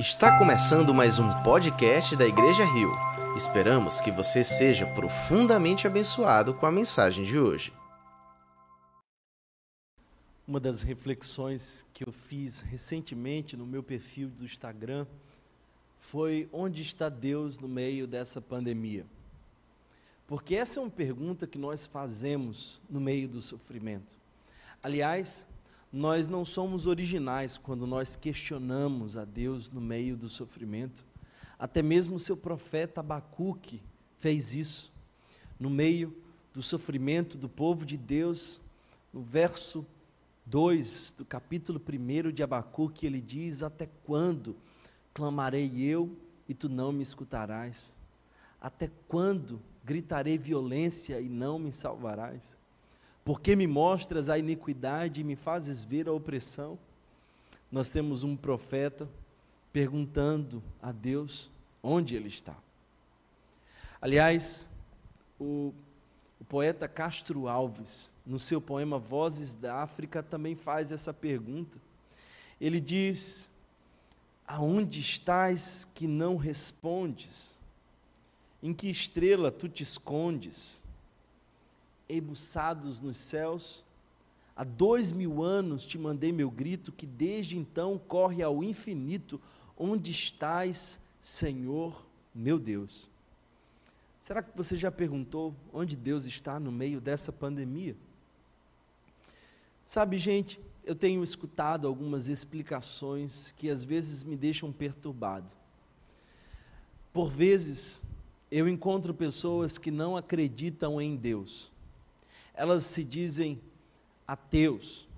Está começando mais um podcast da Igreja Rio. Esperamos que você seja profundamente abençoado com a mensagem de hoje. Uma das reflexões que eu fiz recentemente no meu perfil do Instagram foi onde está Deus no meio dessa pandemia? Porque essa é uma pergunta que nós fazemos no meio do sofrimento. Aliás, nós não somos originais quando nós questionamos a Deus no meio do sofrimento. Até mesmo o seu profeta Abacuque fez isso. No meio do sofrimento do povo de Deus, no verso 2 do capítulo 1 de Abacuque, ele diz: Até quando clamarei eu e tu não me escutarás? Até quando gritarei violência e não me salvarás? Porque me mostras a iniquidade e me fazes ver a opressão? Nós temos um profeta perguntando a Deus onde ele está. Aliás, o, o poeta Castro Alves, no seu poema Vozes da África, também faz essa pergunta. Ele diz: Aonde estás que não respondes? Em que estrela tu te escondes? Embuçados nos céus. Há dois mil anos te mandei meu grito, que desde então corre ao infinito. Onde estás, Senhor meu Deus? Será que você já perguntou onde Deus está no meio dessa pandemia? Sabe, gente, eu tenho escutado algumas explicações que às vezes me deixam perturbado. Por vezes, eu encontro pessoas que não acreditam em Deus elas se dizem ateus.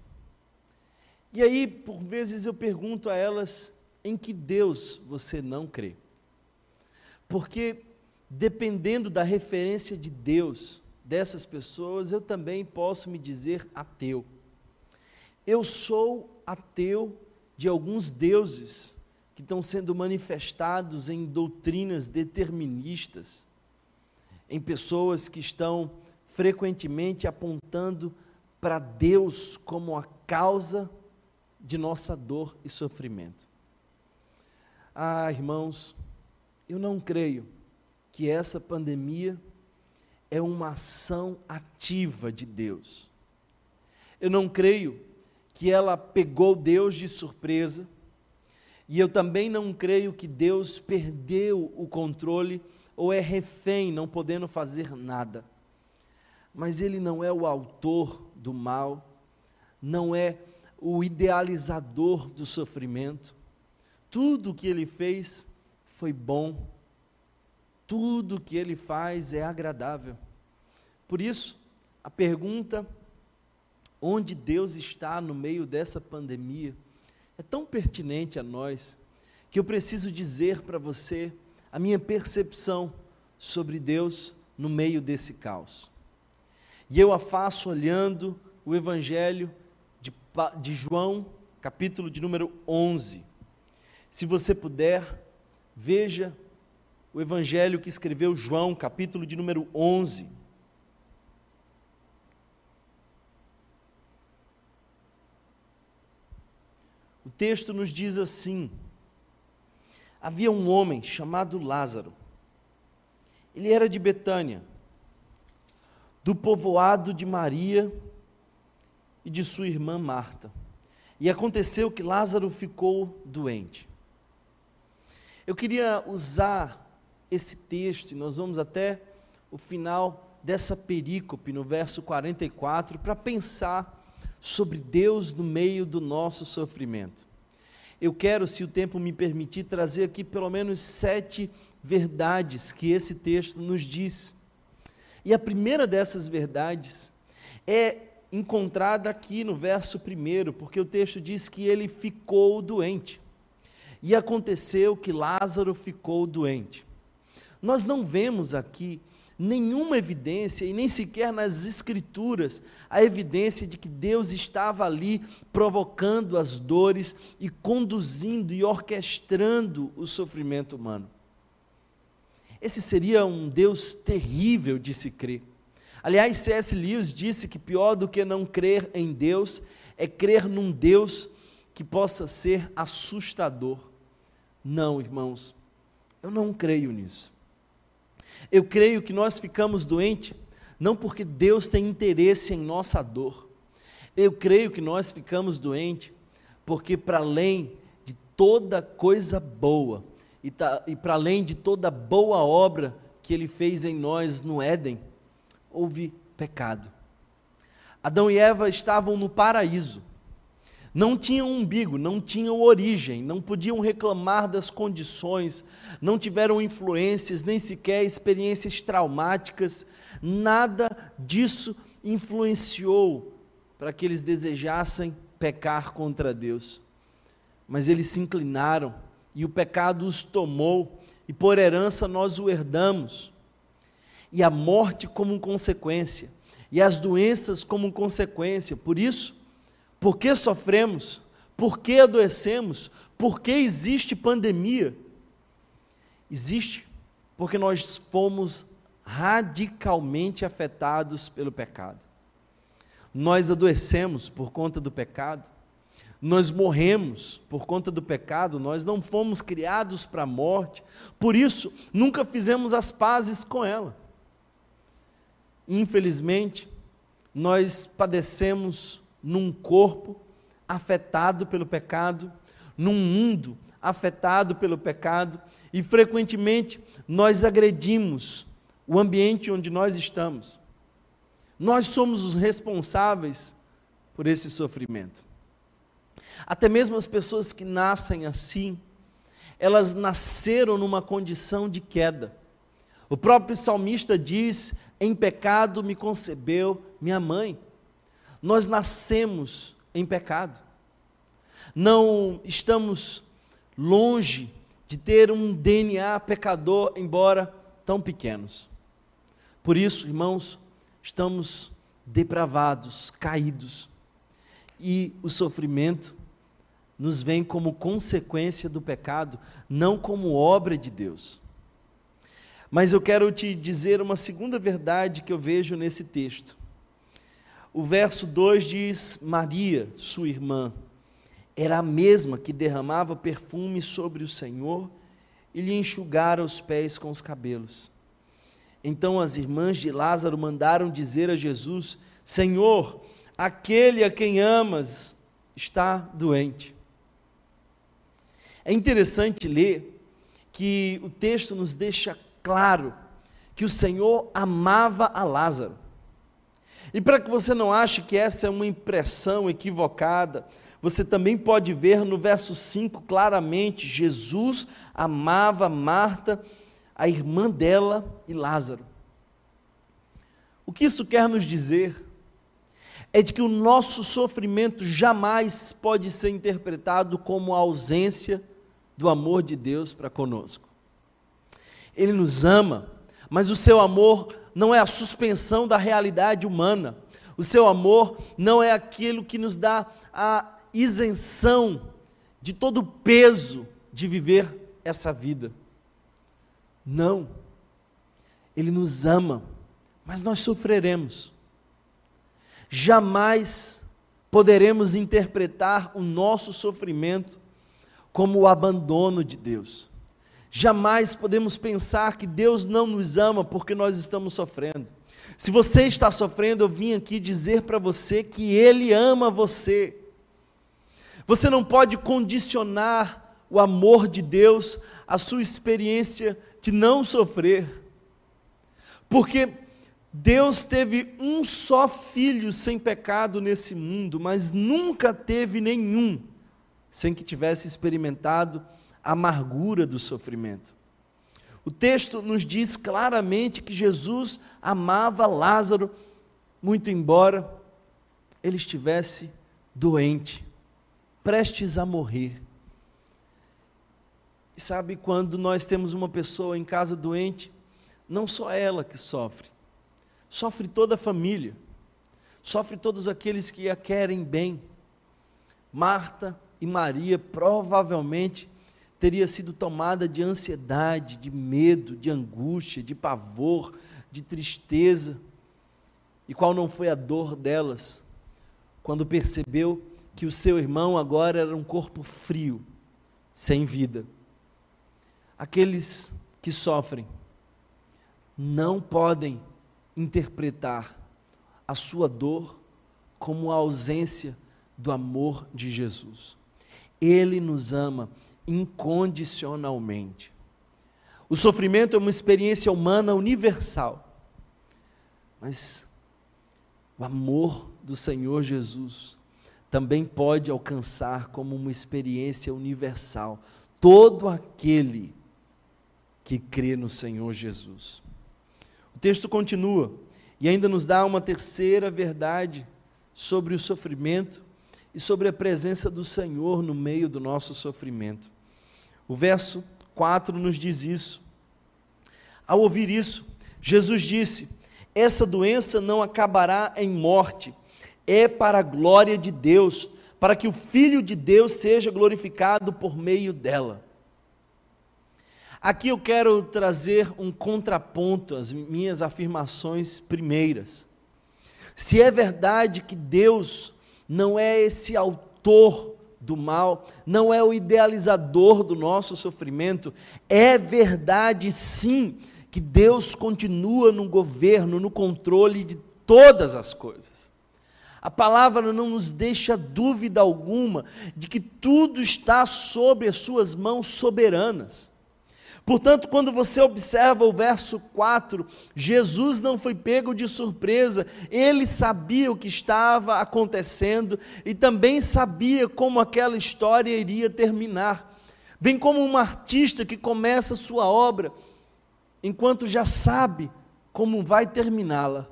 E aí, por vezes, eu pergunto a elas em que Deus você não crê. Porque, dependendo da referência de Deus dessas pessoas, eu também posso me dizer ateu. Eu sou ateu de alguns deuses que estão sendo manifestados em doutrinas deterministas, em pessoas que estão frequentemente apontando para Deus como a causa de nossa dor e sofrimento. Ah, irmãos, eu não creio que essa pandemia é uma ação ativa de Deus. Eu não creio que ela pegou Deus de surpresa, e eu também não creio que Deus perdeu o controle ou é refém, não podendo fazer nada mas ele não é o autor do mal, não é o idealizador do sofrimento. Tudo o que ele fez foi bom, tudo o que ele faz é agradável. Por isso, a pergunta onde Deus está no meio dessa pandemia é tão pertinente a nós que eu preciso dizer para você a minha percepção sobre Deus no meio desse caos. E eu a faço olhando o Evangelho de, de João, capítulo de número 11. Se você puder, veja o Evangelho que escreveu João, capítulo de número 11. O texto nos diz assim: Havia um homem chamado Lázaro. Ele era de Betânia do povoado de Maria e de sua irmã Marta. E aconteceu que Lázaro ficou doente. Eu queria usar esse texto, e nós vamos até o final dessa perícope, no verso 44, para pensar sobre Deus no meio do nosso sofrimento. Eu quero, se o tempo me permitir, trazer aqui pelo menos sete verdades que esse texto nos diz e a primeira dessas verdades é encontrada aqui no verso primeiro, porque o texto diz que ele ficou doente. E aconteceu que Lázaro ficou doente. Nós não vemos aqui nenhuma evidência, e nem sequer nas Escrituras, a evidência de que Deus estava ali provocando as dores e conduzindo e orquestrando o sofrimento humano. Esse seria um Deus terrível de se crer. Aliás, C.S. Lewis disse que pior do que não crer em Deus é crer num Deus que possa ser assustador. Não, irmãos, eu não creio nisso. Eu creio que nós ficamos doentes não porque Deus tem interesse em nossa dor. Eu creio que nós ficamos doentes porque, para além de toda coisa boa e, tá, e para além de toda boa obra que Ele fez em nós no Éden, houve pecado. Adão e Eva estavam no paraíso não tinham umbigo, não tinham origem, não podiam reclamar das condições, não tiveram influências, nem sequer experiências traumáticas, nada disso influenciou para que eles desejassem pecar contra Deus. Mas eles se inclinaram e o pecado os tomou, e por herança nós o herdamos. E a morte como consequência, e as doenças como consequência. Por isso, por que sofremos? Por que adoecemos? Por que existe pandemia? Existe porque nós fomos radicalmente afetados pelo pecado. Nós adoecemos por conta do pecado, nós morremos por conta do pecado, nós não fomos criados para a morte, por isso nunca fizemos as pazes com ela. Infelizmente, nós padecemos num corpo afetado pelo pecado, num mundo afetado pelo pecado, e frequentemente nós agredimos o ambiente onde nós estamos. Nós somos os responsáveis por esse sofrimento. Até mesmo as pessoas que nascem assim, elas nasceram numa condição de queda. O próprio salmista diz: Em pecado me concebeu minha mãe. Nós nascemos em pecado. Não estamos longe de ter um DNA pecador, embora tão pequenos. Por isso, irmãos, estamos depravados, caídos. E o sofrimento nos vem como consequência do pecado, não como obra de Deus. Mas eu quero te dizer uma segunda verdade que eu vejo nesse texto. O verso 2 diz: Maria, sua irmã, era a mesma que derramava perfume sobre o Senhor e lhe enxugara os pés com os cabelos. Então as irmãs de Lázaro mandaram dizer a Jesus: Senhor, aquele a quem amas está doente. É interessante ler que o texto nos deixa claro que o Senhor amava a Lázaro. E para que você não ache que essa é uma impressão equivocada, você também pode ver no verso 5 claramente: Jesus amava Marta, a irmã dela e Lázaro. O que isso quer nos dizer? É de que o nosso sofrimento jamais pode ser interpretado como a ausência do amor de Deus para conosco. Ele nos ama, mas o seu amor não é a suspensão da realidade humana. O seu amor não é aquilo que nos dá a isenção de todo o peso de viver essa vida. Não. Ele nos ama, mas nós sofreremos. Jamais poderemos interpretar o nosso sofrimento como o abandono de Deus. Jamais podemos pensar que Deus não nos ama porque nós estamos sofrendo. Se você está sofrendo, eu vim aqui dizer para você que Ele ama você. Você não pode condicionar o amor de Deus à sua experiência de não sofrer, porque Deus teve um só filho sem pecado nesse mundo, mas nunca teve nenhum sem que tivesse experimentado amargura do sofrimento. O texto nos diz claramente que Jesus amava Lázaro, muito embora ele estivesse doente, prestes a morrer. E sabe quando nós temos uma pessoa em casa doente, não só ela que sofre, sofre toda a família, sofre todos aqueles que a querem bem. Marta e Maria provavelmente teria sido tomada de ansiedade, de medo, de angústia, de pavor, de tristeza. E qual não foi a dor delas quando percebeu que o seu irmão agora era um corpo frio, sem vida. Aqueles que sofrem não podem interpretar a sua dor como a ausência do amor de Jesus. Ele nos ama incondicionalmente. O sofrimento é uma experiência humana universal, mas o amor do Senhor Jesus também pode alcançar como uma experiência universal todo aquele que crê no Senhor Jesus. O texto continua e ainda nos dá uma terceira verdade sobre o sofrimento e sobre a presença do Senhor no meio do nosso sofrimento. O verso 4 nos diz isso. Ao ouvir isso, Jesus disse: Essa doença não acabará em morte, é para a glória de Deus, para que o Filho de Deus seja glorificado por meio dela. Aqui eu quero trazer um contraponto às minhas afirmações primeiras. Se é verdade que Deus não é esse autor do mal, não é o idealizador do nosso sofrimento, é verdade sim que Deus continua no governo, no controle de todas as coisas. A palavra não nos deixa dúvida alguma de que tudo está sobre as suas mãos soberanas. Portanto, quando você observa o verso 4, Jesus não foi pego de surpresa, ele sabia o que estava acontecendo e também sabia como aquela história iria terminar. Bem como um artista que começa sua obra, enquanto já sabe como vai terminá-la.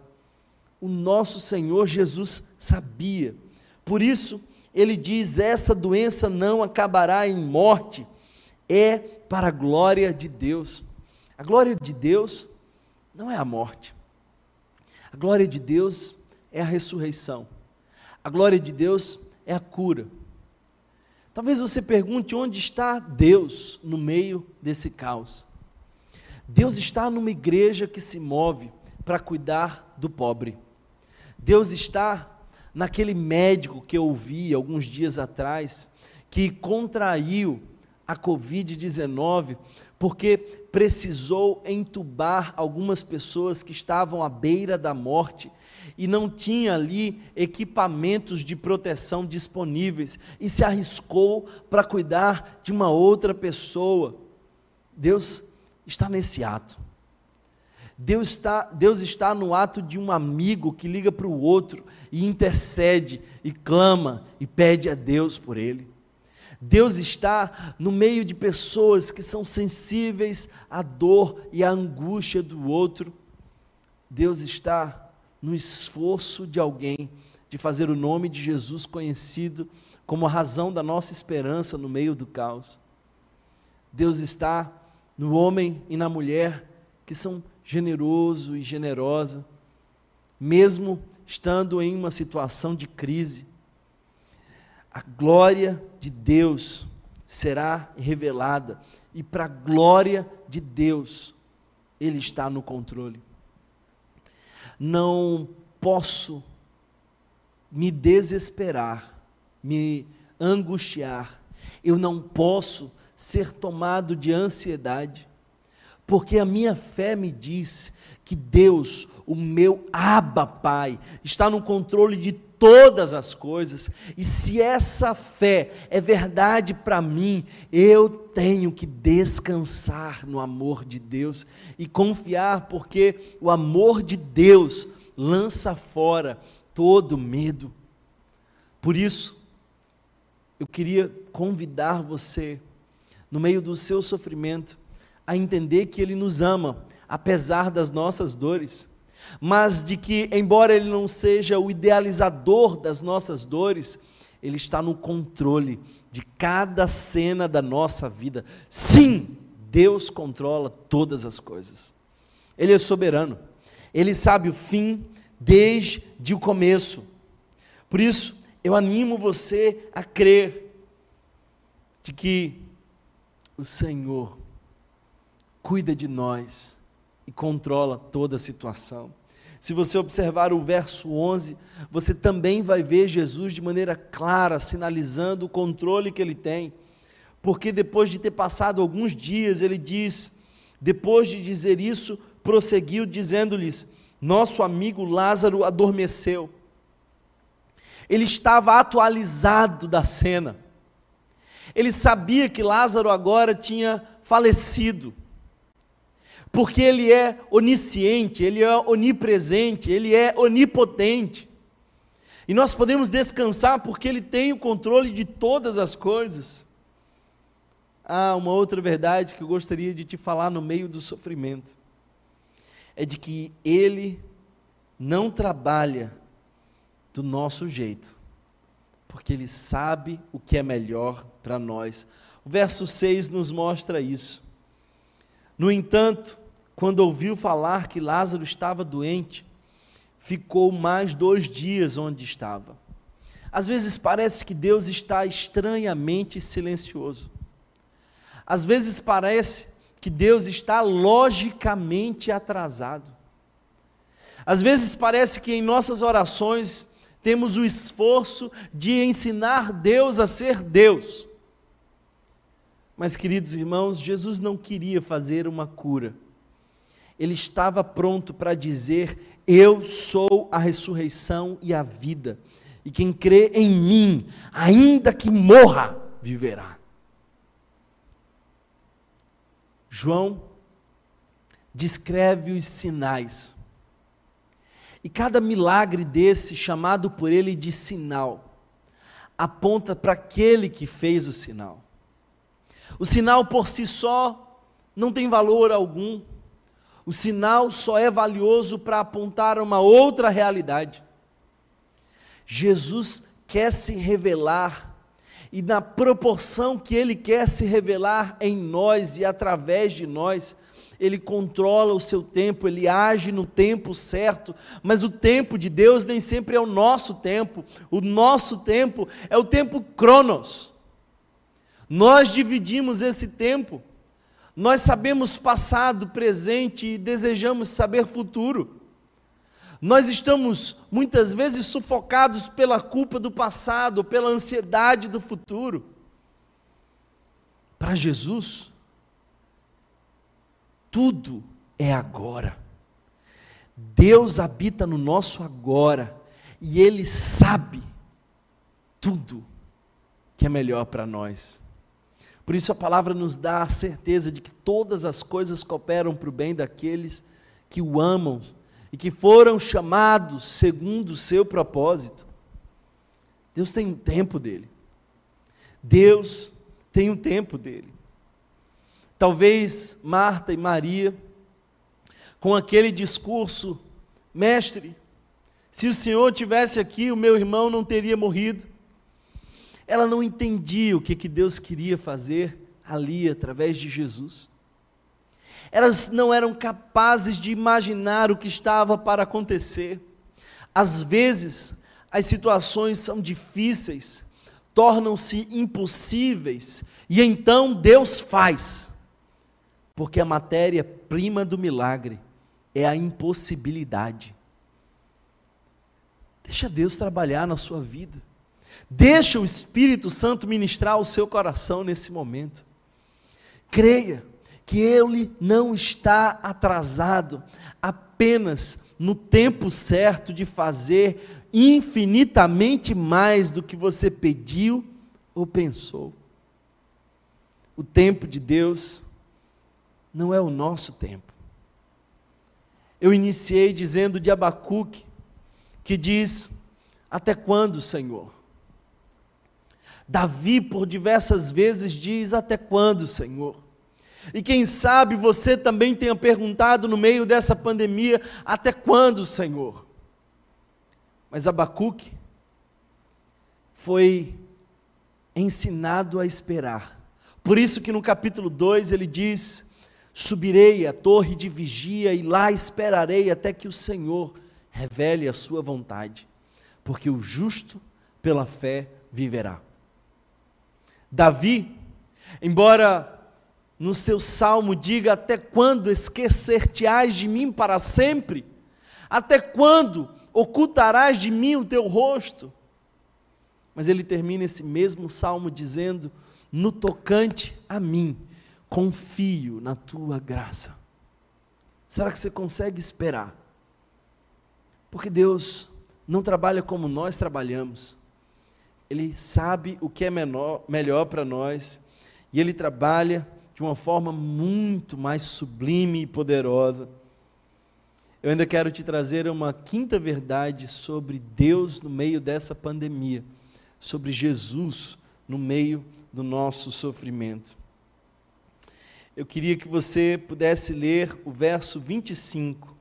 O nosso Senhor Jesus sabia. Por isso, ele diz: essa doença não acabará em morte, é para a glória de Deus. A glória de Deus não é a morte. A glória de Deus é a ressurreição. A glória de Deus é a cura. Talvez você pergunte onde está Deus no meio desse caos. Deus está numa igreja que se move para cuidar do pobre. Deus está naquele médico que eu ouvi alguns dias atrás, que contraiu a Covid-19, porque precisou entubar algumas pessoas que estavam à beira da morte e não tinha ali equipamentos de proteção disponíveis e se arriscou para cuidar de uma outra pessoa. Deus está nesse ato. Deus está, Deus está no ato de um amigo que liga para o outro e intercede e clama e pede a Deus por ele. Deus está no meio de pessoas que são sensíveis à dor e à angústia do outro. Deus está no esforço de alguém de fazer o nome de Jesus conhecido como a razão da nossa esperança no meio do caos. Deus está no homem e na mulher que são generoso e generosa, mesmo estando em uma situação de crise a glória de Deus será revelada, e para a glória de Deus, Ele está no controle. Não posso me desesperar, me angustiar, eu não posso ser tomado de ansiedade, porque a minha fé me diz que Deus, o meu Abba Pai, está no controle de todas as coisas, e se essa fé é verdade para mim, eu tenho que descansar no amor de Deus e confiar, porque o amor de Deus lança fora todo medo. Por isso, eu queria convidar você, no meio do seu sofrimento, a entender que Ele nos ama, apesar das nossas dores mas de que, embora Ele não seja o idealizador das nossas dores, Ele está no controle de cada cena da nossa vida. Sim, Deus controla todas as coisas. Ele é soberano. Ele sabe o fim desde o começo. Por isso, eu animo você a crer de que o Senhor cuida de nós e controla toda a situação. Se você observar o verso 11, você também vai ver Jesus de maneira clara, sinalizando o controle que ele tem. porque depois de ter passado alguns dias, ele diz, depois de dizer isso, prosseguiu dizendo-lhes: Nosso amigo Lázaro adormeceu. Ele estava atualizado da cena. Ele sabia que Lázaro agora tinha falecido. Porque ele é onisciente, ele é onipresente, ele é onipotente. E nós podemos descansar porque ele tem o controle de todas as coisas. Ah, uma outra verdade que eu gostaria de te falar no meio do sofrimento é de que ele não trabalha do nosso jeito, porque ele sabe o que é melhor para nós. O verso 6 nos mostra isso. No entanto, quando ouviu falar que Lázaro estava doente, ficou mais dois dias onde estava. Às vezes parece que Deus está estranhamente silencioso. Às vezes parece que Deus está logicamente atrasado. Às vezes parece que em nossas orações temos o esforço de ensinar Deus a ser Deus. Mas, queridos irmãos, Jesus não queria fazer uma cura. Ele estava pronto para dizer: Eu sou a ressurreição e a vida. E quem crê em mim, ainda que morra, viverá. João descreve os sinais. E cada milagre desse, chamado por ele de sinal, aponta para aquele que fez o sinal. O sinal por si só não tem valor algum. O sinal só é valioso para apontar uma outra realidade. Jesus quer se revelar e na proporção que Ele quer se revelar em nós e através de nós, Ele controla o seu tempo, Ele age no tempo certo, mas o tempo de Deus nem sempre é o nosso tempo, o nosso tempo é o tempo cronos. Nós dividimos esse tempo, nós sabemos passado, presente e desejamos saber futuro. Nós estamos muitas vezes sufocados pela culpa do passado, pela ansiedade do futuro. Para Jesus, tudo é agora. Deus habita no nosso agora e Ele sabe tudo que é melhor para nós. Por isso a palavra nos dá a certeza de que todas as coisas cooperam para o bem daqueles que o amam e que foram chamados segundo o seu propósito. Deus tem um tempo dele. Deus tem um tempo dele. Talvez Marta e Maria, com aquele discurso, mestre, se o Senhor tivesse aqui, o meu irmão não teria morrido. Ela não entendia o que, que Deus queria fazer ali através de Jesus. Elas não eram capazes de imaginar o que estava para acontecer. Às vezes, as situações são difíceis, tornam-se impossíveis, e então Deus faz, porque a matéria-prima do milagre é a impossibilidade. Deixa Deus trabalhar na sua vida. Deixa o Espírito Santo ministrar o seu coração nesse momento. Creia que ele não está atrasado, apenas no tempo certo de fazer infinitamente mais do que você pediu ou pensou. O tempo de Deus não é o nosso tempo. Eu iniciei dizendo de Abacuque, que diz: Até quando, Senhor? Davi, por diversas vezes, diz: Até quando, Senhor? E quem sabe você também tenha perguntado no meio dessa pandemia: até quando, Senhor? Mas Abacuque foi ensinado a esperar. Por isso que no capítulo 2 ele diz: Subirei à torre de vigia e lá esperarei até que o Senhor revele a sua vontade, porque o justo pela fé viverá. Davi, embora no seu salmo diga: Até quando esquecer-te-ás de mim para sempre? Até quando ocultarás de mim o teu rosto? Mas ele termina esse mesmo salmo dizendo: no tocante a mim, confio na tua graça. Será que você consegue esperar? Porque Deus não trabalha como nós trabalhamos. Ele sabe o que é menor, melhor para nós e ele trabalha de uma forma muito mais sublime e poderosa. Eu ainda quero te trazer uma quinta verdade sobre Deus no meio dessa pandemia, sobre Jesus no meio do nosso sofrimento. Eu queria que você pudesse ler o verso 25.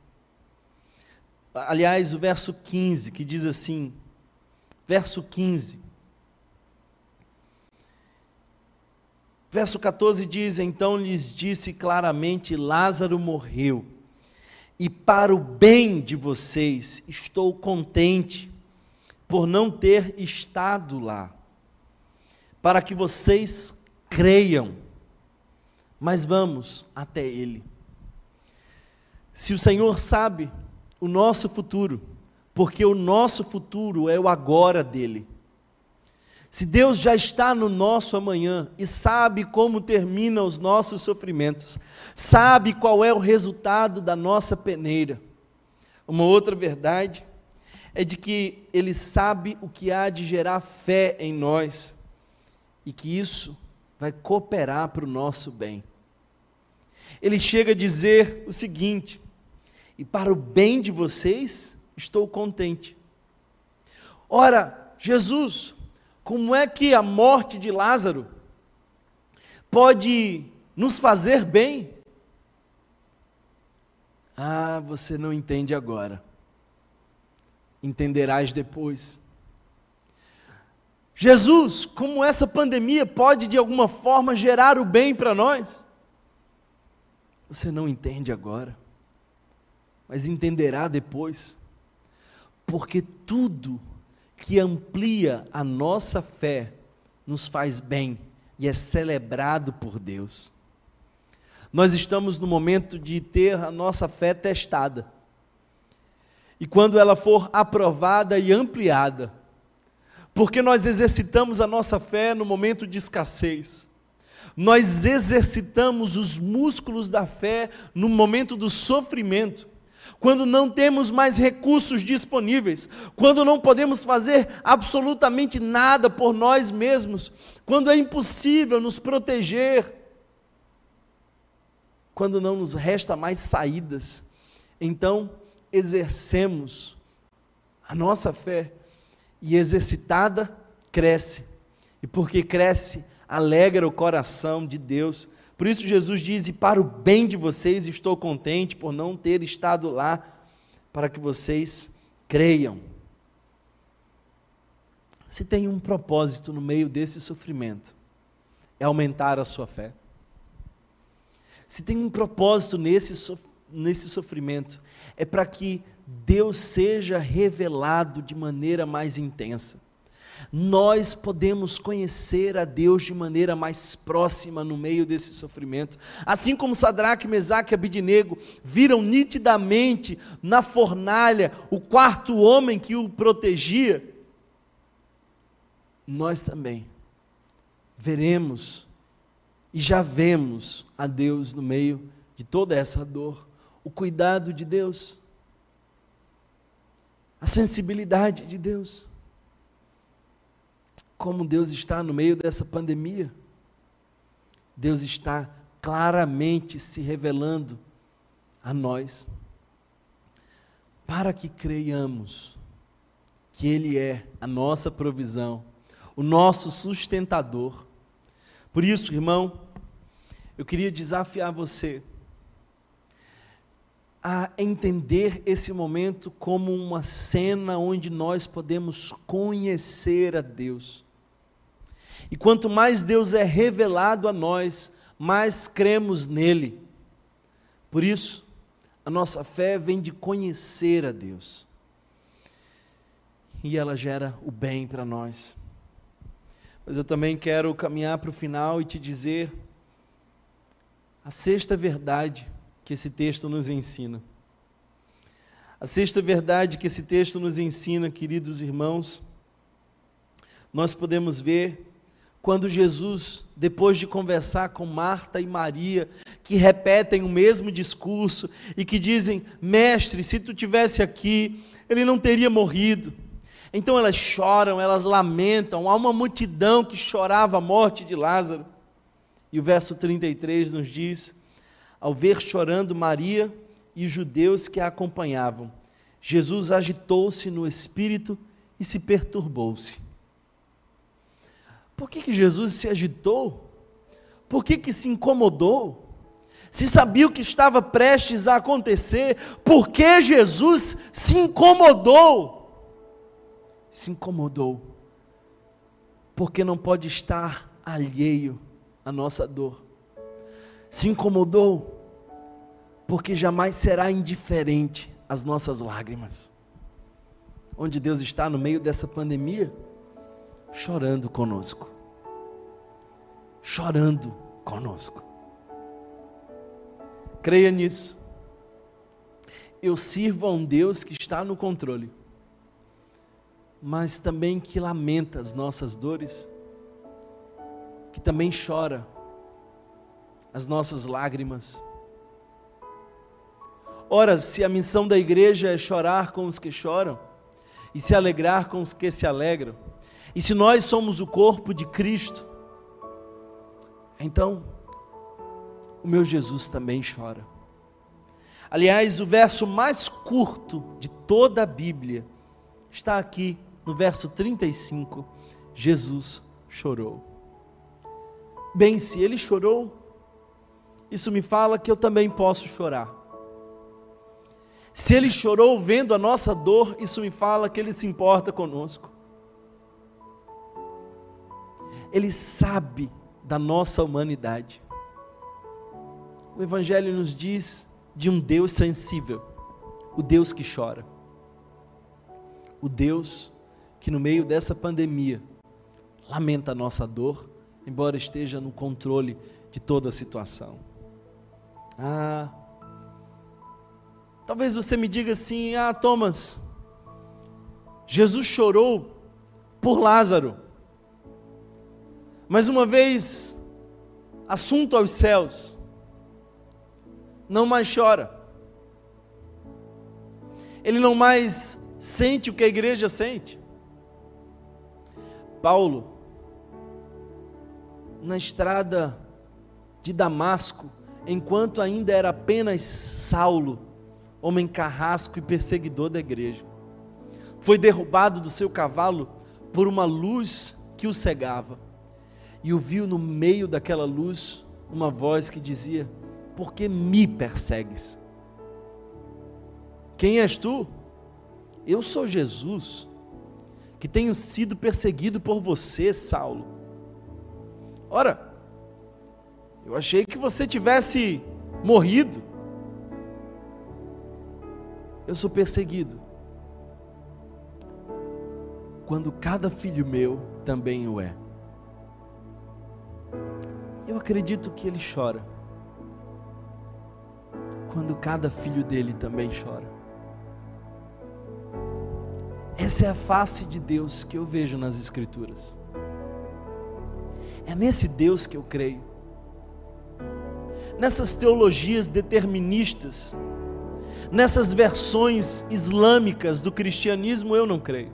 Aliás, o verso 15, que diz assim: verso 15. Verso 14 diz: Então lhes disse claramente: Lázaro morreu, e para o bem de vocês estou contente por não ter estado lá, para que vocês creiam. Mas vamos até Ele. Se o Senhor sabe o nosso futuro, porque o nosso futuro é o agora dele se Deus já está no nosso amanhã e sabe como terminam os nossos sofrimentos, sabe qual é o resultado da nossa peneira. Uma outra verdade é de que Ele sabe o que há de gerar fé em nós e que isso vai cooperar para o nosso bem. Ele chega a dizer o seguinte: e para o bem de vocês estou contente. Ora, Jesus, como é que a morte de Lázaro pode nos fazer bem? Ah, você não entende agora. Entenderás depois. Jesus, como essa pandemia pode de alguma forma gerar o bem para nós? Você não entende agora, mas entenderá depois, porque tudo que amplia a nossa fé, nos faz bem e é celebrado por Deus. Nós estamos no momento de ter a nossa fé testada. E quando ela for aprovada e ampliada, porque nós exercitamos a nossa fé no momento de escassez, nós exercitamos os músculos da fé no momento do sofrimento, quando não temos mais recursos disponíveis, quando não podemos fazer absolutamente nada por nós mesmos, quando é impossível nos proteger, quando não nos resta mais saídas, então exercemos a nossa fé e exercitada cresce, e porque cresce, alegra o coração de Deus por isso Jesus diz: E para o bem de vocês estou contente por não ter estado lá, para que vocês creiam. Se tem um propósito no meio desse sofrimento, é aumentar a sua fé. Se tem um propósito nesse, nesse sofrimento, é para que Deus seja revelado de maneira mais intensa nós podemos conhecer a Deus de maneira mais próxima no meio desse sofrimento. Assim como Sadraque, Mesaque e Abidinego viram nitidamente na fornalha o quarto homem que o protegia, nós também veremos e já vemos a Deus no meio de toda essa dor, o cuidado de Deus, a sensibilidade de Deus como Deus está no meio dessa pandemia. Deus está claramente se revelando a nós, para que creiamos que Ele é a nossa provisão, o nosso sustentador. Por isso, irmão, eu queria desafiar você a entender esse momento como uma cena onde nós podemos conhecer a Deus e quanto mais Deus é revelado a nós, mais cremos nele. Por isso, a nossa fé vem de conhecer a Deus. E ela gera o bem para nós. Mas eu também quero caminhar para o final e te dizer a sexta verdade que esse texto nos ensina. A sexta verdade que esse texto nos ensina, queridos irmãos, nós podemos ver quando Jesus, depois de conversar com Marta e Maria, que repetem o mesmo discurso e que dizem: Mestre, se tu tivesse aqui, ele não teria morrido. Então elas choram, elas lamentam, há uma multidão que chorava a morte de Lázaro. E o verso 33 nos diz: Ao ver chorando Maria e os judeus que a acompanhavam, Jesus agitou-se no espírito e se perturbou-se. Por que, que Jesus se agitou? Por que, que se incomodou? Se sabia o que estava prestes a acontecer, por que Jesus se incomodou? Se incomodou, porque não pode estar alheio à nossa dor. Se incomodou, porque jamais será indiferente às nossas lágrimas. Onde Deus está no meio dessa pandemia? Chorando conosco. Chorando conosco. Creia nisso. Eu sirvo a um Deus que está no controle, mas também que lamenta as nossas dores, que também chora as nossas lágrimas. Ora, se a missão da igreja é chorar com os que choram e se alegrar com os que se alegram, e se nós somos o corpo de Cristo, então o meu Jesus também chora. Aliás, o verso mais curto de toda a Bíblia está aqui no verso 35. Jesus chorou. Bem, se ele chorou, isso me fala que eu também posso chorar. Se ele chorou vendo a nossa dor, isso me fala que ele se importa conosco. Ele sabe da nossa humanidade. O Evangelho nos diz de um Deus sensível, o Deus que chora, o Deus que no meio dessa pandemia lamenta a nossa dor, embora esteja no controle de toda a situação. Ah, talvez você me diga assim: ah, Thomas, Jesus chorou por Lázaro. Mas uma vez assunto aos céus, não mais chora. Ele não mais sente o que a igreja sente. Paulo, na estrada de Damasco, enquanto ainda era apenas Saulo, homem carrasco e perseguidor da igreja, foi derrubado do seu cavalo por uma luz que o cegava e ouviu no meio daquela luz uma voz que dizia: Por que me persegues? Quem és tu? Eu sou Jesus, que tenho sido perseguido por você, Saulo. Ora, eu achei que você tivesse morrido. Eu sou perseguido. Quando cada filho meu também o é. Eu acredito que ele chora. Quando cada filho dele também chora. Essa é a face de Deus que eu vejo nas Escrituras. É nesse Deus que eu creio. Nessas teologias deterministas, nessas versões islâmicas do cristianismo, eu não creio.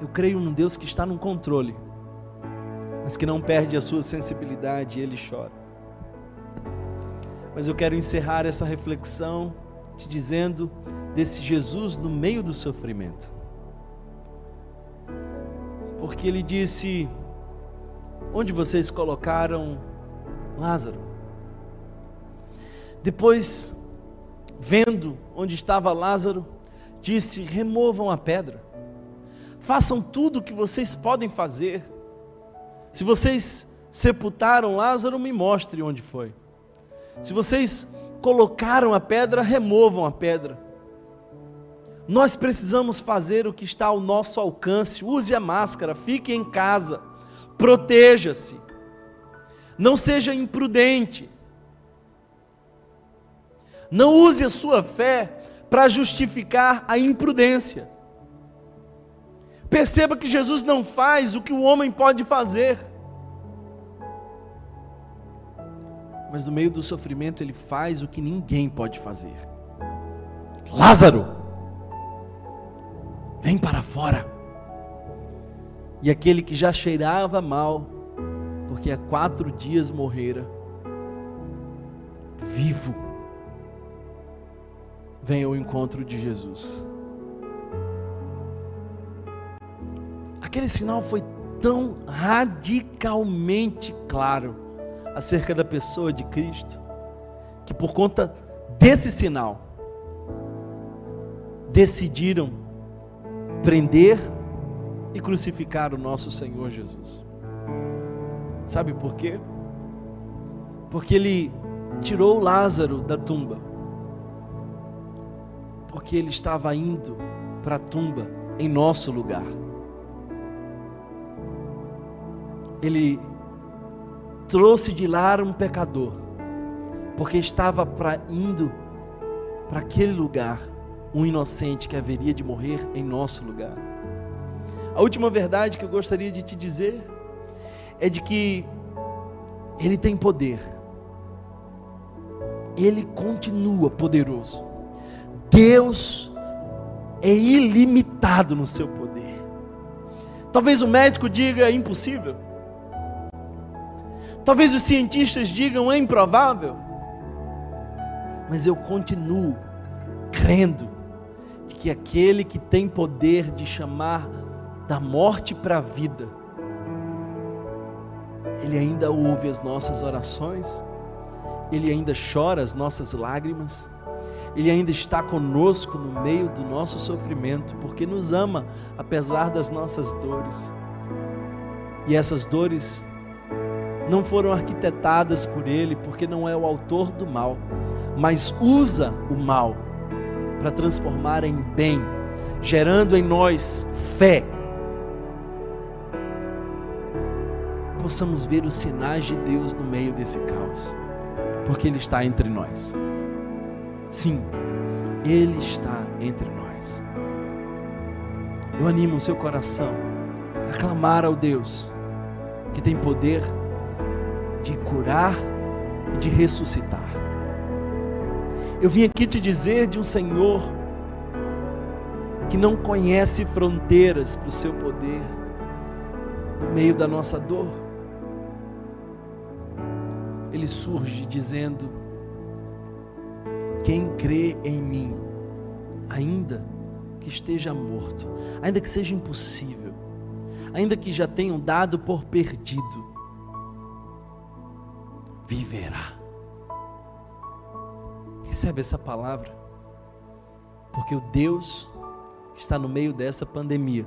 Eu creio num Deus que está no controle mas que não perde a sua sensibilidade e ele chora. Mas eu quero encerrar essa reflexão te dizendo desse Jesus no meio do sofrimento. Porque ele disse: Onde vocês colocaram Lázaro? Depois, vendo onde estava Lázaro, disse: Removam a pedra, façam tudo o que vocês podem fazer. Se vocês sepultaram Lázaro, me mostre onde foi. Se vocês colocaram a pedra, removam a pedra. Nós precisamos fazer o que está ao nosso alcance. Use a máscara, fique em casa, proteja-se. Não seja imprudente. Não use a sua fé para justificar a imprudência. Perceba que Jesus não faz o que o homem pode fazer. Mas no meio do sofrimento ele faz o que ninguém pode fazer. Lázaro, vem para fora. E aquele que já cheirava mal, porque há quatro dias morrera, vivo, vem ao encontro de Jesus. Aquele sinal foi tão radicalmente claro acerca da pessoa de Cristo, que por conta desse sinal, decidiram prender e crucificar o nosso Senhor Jesus. Sabe por quê? Porque ele tirou Lázaro da tumba. Porque ele estava indo para a tumba em nosso lugar. Ele trouxe de lá um pecador, porque estava pra, indo para aquele lugar um inocente que haveria de morrer em nosso lugar. A última verdade que eu gostaria de te dizer é de que Ele tem poder, Ele continua poderoso. Deus é ilimitado no seu poder. Talvez o médico diga é impossível. Talvez os cientistas digam é improvável. Mas eu continuo crendo de que aquele que tem poder de chamar da morte para a vida, ele ainda ouve as nossas orações, ele ainda chora as nossas lágrimas, ele ainda está conosco no meio do nosso sofrimento, porque nos ama apesar das nossas dores. E essas dores não foram arquitetadas por ele, porque não é o autor do mal, mas usa o mal para transformar em bem, gerando em nós fé. Possamos ver os sinais de Deus no meio desse caos, porque Ele está entre nós. Sim, Ele está entre nós. Eu animo o seu coração a clamar ao Deus que tem poder de curar e de ressuscitar. Eu vim aqui te dizer de um Senhor que não conhece fronteiras para o seu poder no meio da nossa dor. Ele surge dizendo: Quem crê em mim, ainda que esteja morto, ainda que seja impossível, ainda que já tenham dado por perdido, viverá. Recebe essa palavra, porque o Deus que está no meio dessa pandemia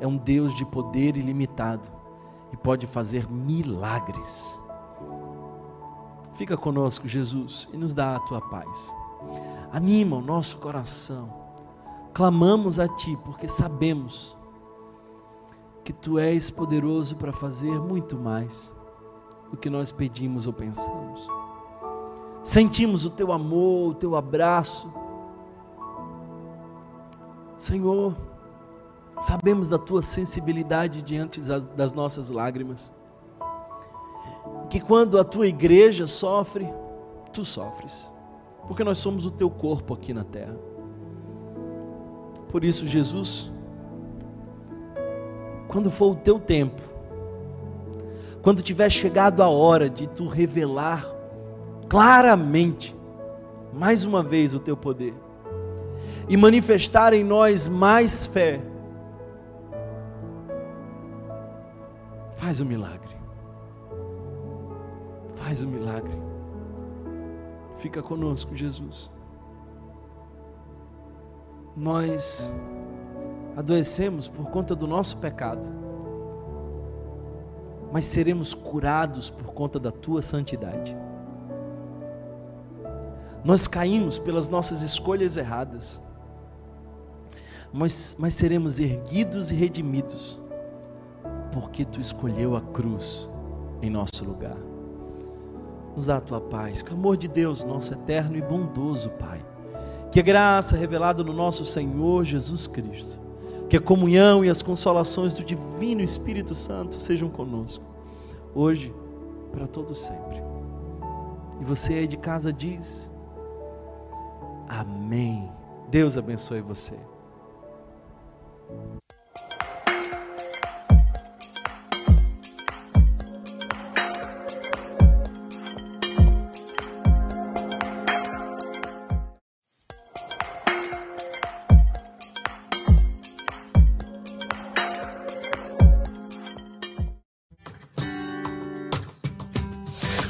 é um Deus de poder ilimitado e pode fazer milagres. Fica conosco, Jesus, e nos dá a tua paz. Anima o nosso coração. Clamamos a ti porque sabemos que tu és poderoso para fazer muito mais do que nós pedimos ou pensamos. Sentimos o teu amor, o teu abraço. Senhor, sabemos da tua sensibilidade diante das nossas lágrimas. Que quando a tua igreja sofre, tu sofres, porque nós somos o teu corpo aqui na terra. Por isso, Jesus, quando for o teu tempo, quando tiver chegado a hora de tu revelar claramente, mais uma vez, o teu poder e manifestar em nós mais fé, faz o um milagre. Faz o um milagre. Fica conosco, Jesus. Nós adoecemos por conta do nosso pecado mas seremos curados por conta da tua santidade. Nós caímos pelas nossas escolhas erradas, mas, mas seremos erguidos e redimidos, porque tu escolheu a cruz em nosso lugar. Nos dá a tua paz, que o amor de Deus, nosso eterno e bondoso Pai, que a graça revelada no nosso Senhor Jesus Cristo, Que a comunhão e as consolações do Divino Espírito Santo sejam conosco, hoje, para todos sempre. E você aí de casa diz: Amém. Deus abençoe você.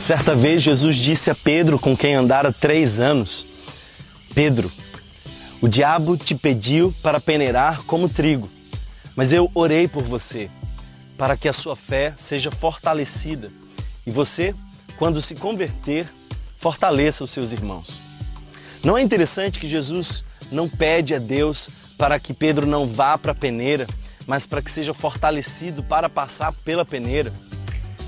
Certa vez Jesus disse a Pedro, com quem andara três anos: Pedro, o diabo te pediu para peneirar como trigo, mas eu orei por você, para que a sua fé seja fortalecida e você, quando se converter, fortaleça os seus irmãos. Não é interessante que Jesus não pede a Deus para que Pedro não vá para a peneira, mas para que seja fortalecido para passar pela peneira?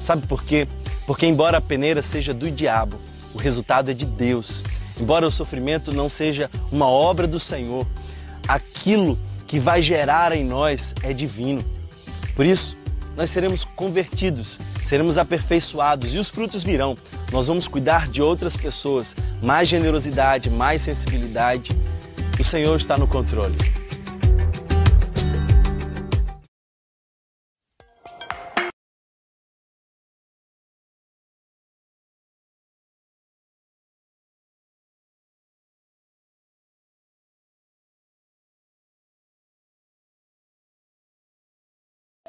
Sabe por quê? Porque, embora a peneira seja do diabo, o resultado é de Deus. Embora o sofrimento não seja uma obra do Senhor, aquilo que vai gerar em nós é divino. Por isso, nós seremos convertidos, seremos aperfeiçoados e os frutos virão. Nós vamos cuidar de outras pessoas, mais generosidade, mais sensibilidade. O Senhor está no controle.